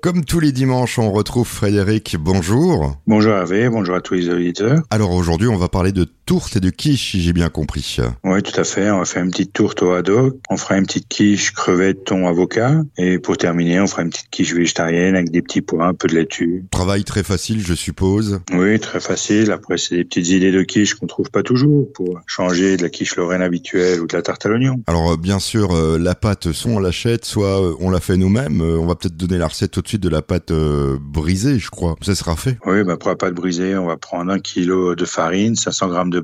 Comme tous les dimanches, on retrouve Frédéric. Bonjour. Bonjour Hervé, bonjour à tous les auditeurs. Alors aujourd'hui, on va parler de tourte et de quiche, si j'ai bien compris. Oui, tout à fait. On va faire une petite tourte au haddock. On fera une petite quiche crevette, thon, avocat. Et pour terminer, on fera une petite quiche végétarienne avec des petits pois, un peu de laitue. Travail très facile, je suppose. Oui, très facile. Après, c'est des petites idées de quiche qu'on trouve pas toujours pour changer de la quiche lorraine habituelle ou de la tarte à l'oignon. Alors euh, bien sûr, euh, la pâte, soit on l'achète, soit euh, on la fait nous-mêmes. on va peut-être donner la recette tout de suite de la pâte brisée, je crois. Ça sera fait. Oui, bah pour la pâte brisée, on va prendre un kilo de farine, 500 grammes de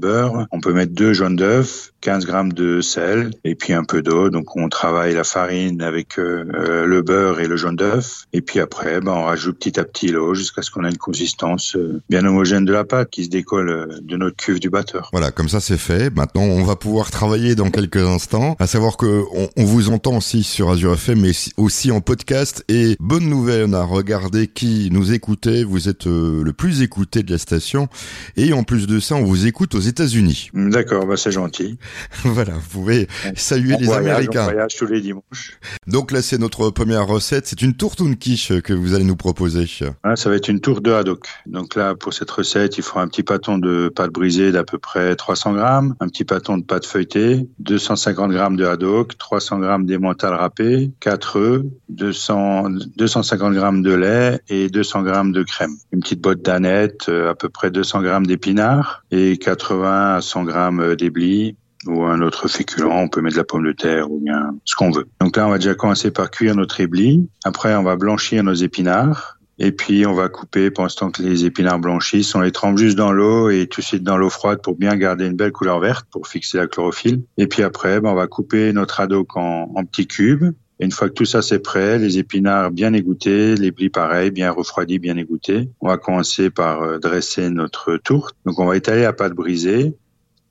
On peut mettre deux jaunes d'œufs, 15 grammes de sel et puis un peu d'eau. Donc on travaille la farine avec le beurre et le jaune d'œuf. Et puis après, bah, on rajoute petit à petit l'eau jusqu'à ce qu'on ait une consistance bien homogène de la pâte qui se décolle de notre cuve du batteur. Voilà, comme ça c'est fait. Maintenant, on va pouvoir travailler dans quelques instants. À savoir que on, vous entend aussi sur Azure FM, mais aussi en podcast. Et bonne nouvelle, on a regardé qui nous écoutait. Vous êtes euh, le plus écouté de la station. Et en plus de ça, on vous écoute aux États-Unis. D'accord, bah c'est gentil. voilà, vous pouvez saluer les Américains. On voyage tous les dimanches. Donc là, c'est notre première recette. C'est une tourte ou une quiche que vous allez nous proposer. Ah, ça va être une tourte de haddock. Donc là, pour cette recette, il faut un petit pâton de pâte brisée d'à peu près 300 grammes, un petit pâton de pâte feuilletée, 250 grammes de haddock, 300 grammes d'émental râpé, 4 œufs, 200, 250 grammes de lait et 200 grammes de crème. Une petite botte d'aneth, euh, à peu près 200 grammes d'épinards et 80 à 100 grammes d'éblis ou un autre féculent. On peut mettre de la pomme de terre ou bien ce qu'on veut. Donc là, on va déjà commencer par cuire notre éblis. Après, on va blanchir nos épinards. Et puis on va couper pendant que les épinards blanchissent. On les trempe juste dans l'eau et tout de suite dans l'eau froide pour bien garder une belle couleur verte pour fixer la chlorophylle. Et puis après, ben, on va couper notre haddock en, en petits cubes. Et une fois que tout ça c'est prêt, les épinards bien égouttés, les blis pareil, bien refroidis, bien égouttés. On va commencer par euh, dresser notre tourte. Donc on va étaler la pâte brisée.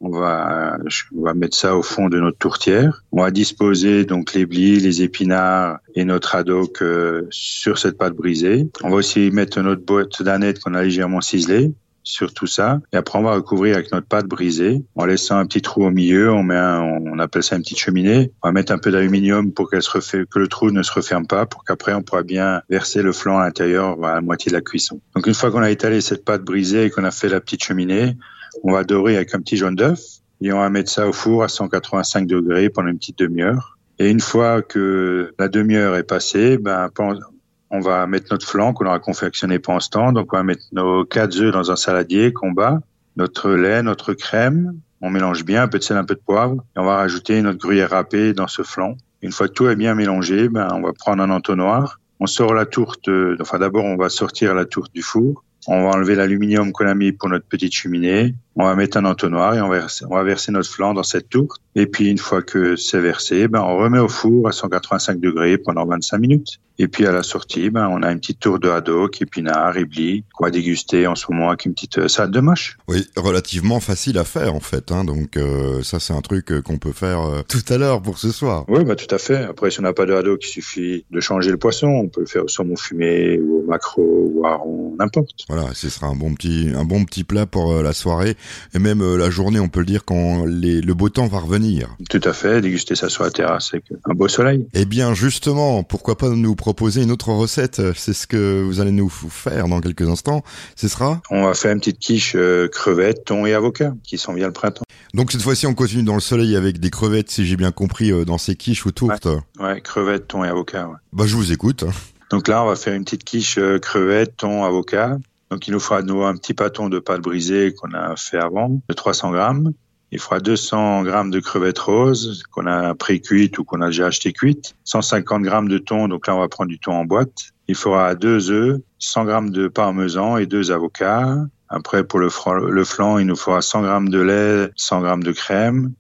On va, on va mettre ça au fond de notre tourtière. On va disposer donc les blis, les épinards et notre haddock euh, sur cette pâte brisée. On va aussi mettre notre boîte d'aneth qu'on a légèrement ciselée sur tout ça. Et après, on va recouvrir avec notre pâte brisée en laissant un petit trou au milieu. On met on appelle ça une petite cheminée. On va mettre un peu d'aluminium pour qu'elle se refait, que le trou ne se referme pas pour qu'après, on pourra bien verser le flanc à l'intérieur à la moitié de la cuisson. Donc, une fois qu'on a étalé cette pâte brisée et qu'on a fait la petite cheminée, on va dorer avec un petit jaune d'œuf et on va mettre ça au four à 185 degrés pendant une petite demi-heure. Et une fois que la demi-heure est passée, ben, on va mettre notre flan qu'on aura confectionné pendant ce temps. Donc, on va mettre nos quatre œufs dans un saladier qu'on bat, notre lait, notre crème. On mélange bien, un peu de sel, un peu de poivre. Et on va rajouter notre gruyère râpée dans ce flan. Une fois que tout est bien mélangé, ben, on va prendre un entonnoir. On sort la tourte, enfin d'abord on va sortir la tourte du four. On va enlever l'aluminium qu'on a mis pour notre petite cheminée. On va mettre un entonnoir et on va, verser, notre flan dans cette tourte. Et puis une fois que c'est versé, ben on remet au four à 185 degrés pendant 25 minutes. Et puis à la sortie, ben on a une petite tour de haddock, épinards, éblis qu'on va déguster en ce moment avec une petite euh, salade de mâche. Oui, relativement facile à faire en fait. Hein, donc euh, ça c'est un truc euh, qu'on peut faire tout à l'heure pour ce soir. Oui, bah tout à fait. Après si on n'a pas de haddock, il suffit de changer le poisson. On peut le faire au saumon fumé ou au maquereau ou à rond, n'importe. Voilà, ce sera un bon petit un bon petit plat pour la soirée et même la journée, on peut le dire, quand les, le beau temps va revenir. Tout à fait, déguster ça sur la terrasse avec un beau soleil. Eh bien, justement, pourquoi pas nous proposer une autre recette? C'est ce que vous allez nous faire dans quelques instants. Ce sera? On va faire une petite quiche euh, crevettes, thon et avocat, qui sont bien le printemps. Donc cette fois-ci, on continue dans le soleil avec des crevettes, si j'ai bien compris, euh, dans ces quiches ou tourtes. Ouais, crevettes, thon et avocat. Ouais. Bah, je vous écoute. Donc là, on va faire une petite quiche crevettes, thon, avocat. Donc il nous fera nous un petit pâton de pâte brisée qu'on a fait avant, de 300 grammes. Il fera 200 grammes de crevettes roses qu'on a pré-cuites ou qu'on a déjà acheté cuites. 150 grammes de thon, donc là on va prendre du thon en boîte. Il fera deux œufs, 100 grammes de parmesan et deux avocats. Après pour le, le flan, il nous fera 100 grammes de lait, 100 grammes de crème,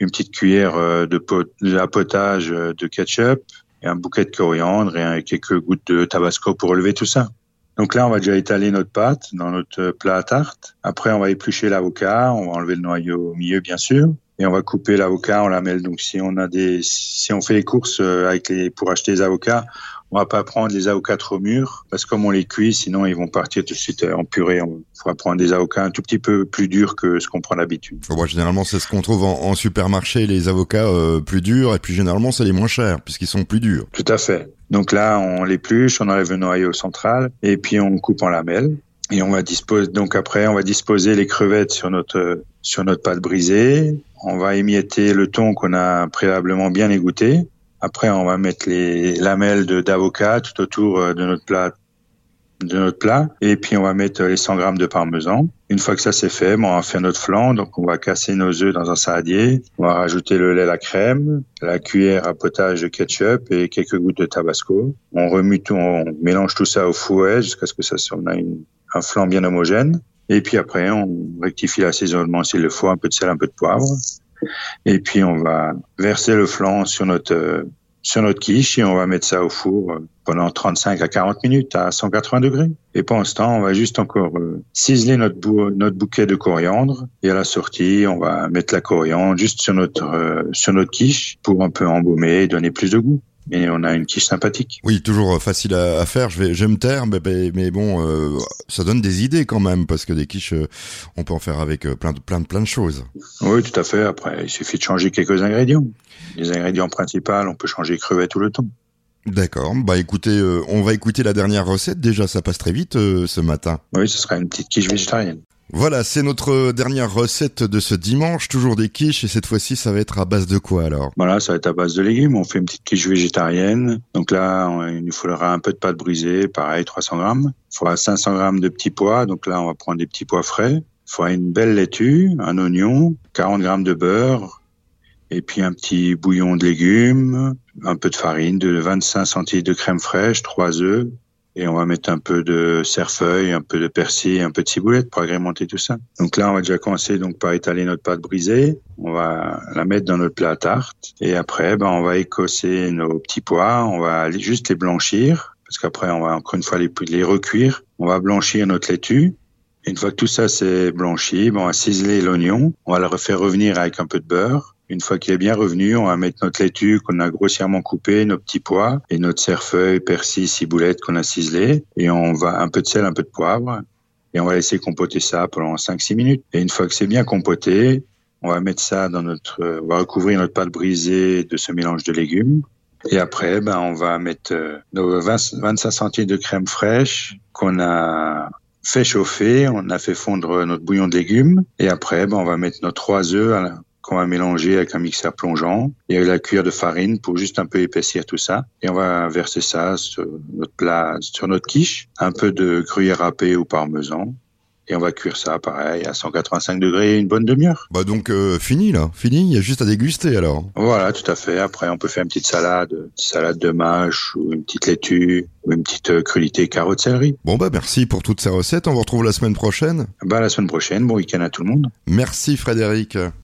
une petite cuillère euh, de, de potage euh, de ketchup et un bouquet de coriandre et quelques gouttes de tabasco pour relever tout ça. Donc là, on va déjà étaler notre pâte dans notre plat à tarte. Après, on va éplucher l'avocat, on va enlever le noyau au milieu, bien sûr. Et on va couper l'avocat, on la mêle. Donc si on a des, si on fait les courses euh, avec les, pour acheter les avocats, On va pas prendre les avocats trop mûrs parce que comme on les cuit, sinon ils vont partir tout de suite en purée. On va prendre des avocats un tout petit peu plus durs que ce qu'on prend d'habitude. Bon, généralement, c'est ce qu'on trouve en, supermarché, les avocats euh, plus durs, et puis généralement, c'est les moins chers puisqu'ils sont plus durs. Tout à fait. Donc là, on l'épluche, on enlève le noyau central, et puis on coupe en lamelles. Et on va disposer, donc après, on va disposer les crevettes sur notre, sur notre pâte brisée. On va émietter le thon qu'on a préalablement bien égoutté. Après, on va mettre les lamelles d'avocat tout autour euh, de notre plat, de notre plat. Et puis, on va mettre les 100 grammes de parmesan. Une fois que ça c'est fait, on va faire notre flan. Donc, on va casser nos œufs dans un saladier. On va rajouter le lait, la crème, la cuillère à potage de ketchup et quelques gouttes de tabasco. On remue tout, on mélange tout ça au fouet jusqu'à ce que ça soit un flan bien homogène. Et puis après, on rectifie l'assaisonnement s'il le faut, un peu de sel, un peu de poivre. Et puis on va verser le flan sur notre euh, sur notre quiche et on va mettre ça au four euh, pendant 35 à 40 minutes à 180 degrés. Et pendant ce temps, on va juste encore euh, ciseler notre, notre bouquet de coriandre et à la sortie, on va mettre la coriandre juste sur notre sur notre quiche pour un peu embaumer et donner plus de goût mais on a une quiche sympathique. Oui, toujours facile à, faire. Je vais, je me taire, mais, mais bon, euh, ça donne des idées quand même parce que des quiches, euh, on peut en faire avec euh, plein de plein de plein de choses. Oui, tout à fait. Après, il suffit de changer quelques ingrédients. Les ingrédients principaux, on peut changer crevettes tout le temps. D'accord. Bah écoutez, on va écouter la dernière recette. Déjà, ça passe très vite ce matin. Oui, ce sera une petite quiche végétarienne. Voilà, c'est notre dernière recette de ce dimanche, toujours des quiches, et cette fois-ci, ça va être à base de quoi alors? Voilà, ça va être à base de légumes. On fait une petite quiche végétarienne. Donc là, il nous faudra un peu de pâte brisée, pareil, 300 grammes. Il faudra 500 grammes de petits pois. Donc là, on va prendre des petits pois frais. Il faudra une belle laitue, un oignon, 40 grammes de beurre, et puis un petit bouillon de légumes, un peu de farine, de 25 centilitres de crème fraîche, trois œufs, et on va mettre un peu de cerfeuil, un peu de persil, un peu de ciboulette pour agrémenter tout ça. Donc là, on va déjà commencer donc par étaler notre pâte brisée. On va la mettre dans notre plat à tarte et après, ben, on va écosser nos petits pois. On va juste les blanchir parce qu'après, on va encore une fois les, recuire. On va blanchir notre laitue. Une fois que tout ça c'est blanchi, ben, on va ciseler l'oignon. On va le refaire revenir avec un peu de beurre. Une fois qu'il est bien revenu, on va mettre notre laitue qu'on a grossièrement coupée, nos petits pois et notre cerfeuil, persil, ciboulette qu'on a ciselé. Et on va un peu de sel, un peu de poivre. Et on va laisser compoter ça pendant 5-6 minutes. Et une fois que c'est bien compoté, on va mettre ça dans notre, on va recouvrir notre pâte brisée de ce mélange de légumes. Et après, ben, on va mettre euh, nos 20, 25 centilitres de crème fraîche qu'on a fait chauffer, on a fait fondre notre bouillon de légumes. Et après, ben, on va mettre nos trois œufs qu'on va mélanger avec un mixeur plongeant et avec la cuillère de farine pour juste un peu épaissir tout ça. Et on va verser ça sur notre plat, sur notre quiche, un peu de gruyère râpée ou parmesan. Et on va cuire ça, pareil, à 185 degrés, une bonne demi-heure. Bah donc euh, fini là, fini. Il y a juste à déguster alors. Voilà, tout à fait. Après, on peut faire une petite salade, une petite salade de mâche ou une petite laitue ou une petite euh, crudité carotte céleri. Bon bah merci pour toutes ces recettes. On vous retrouve la semaine prochaine. Bah la semaine prochaine. Bon week-end à tout le monde. Merci Frédéric.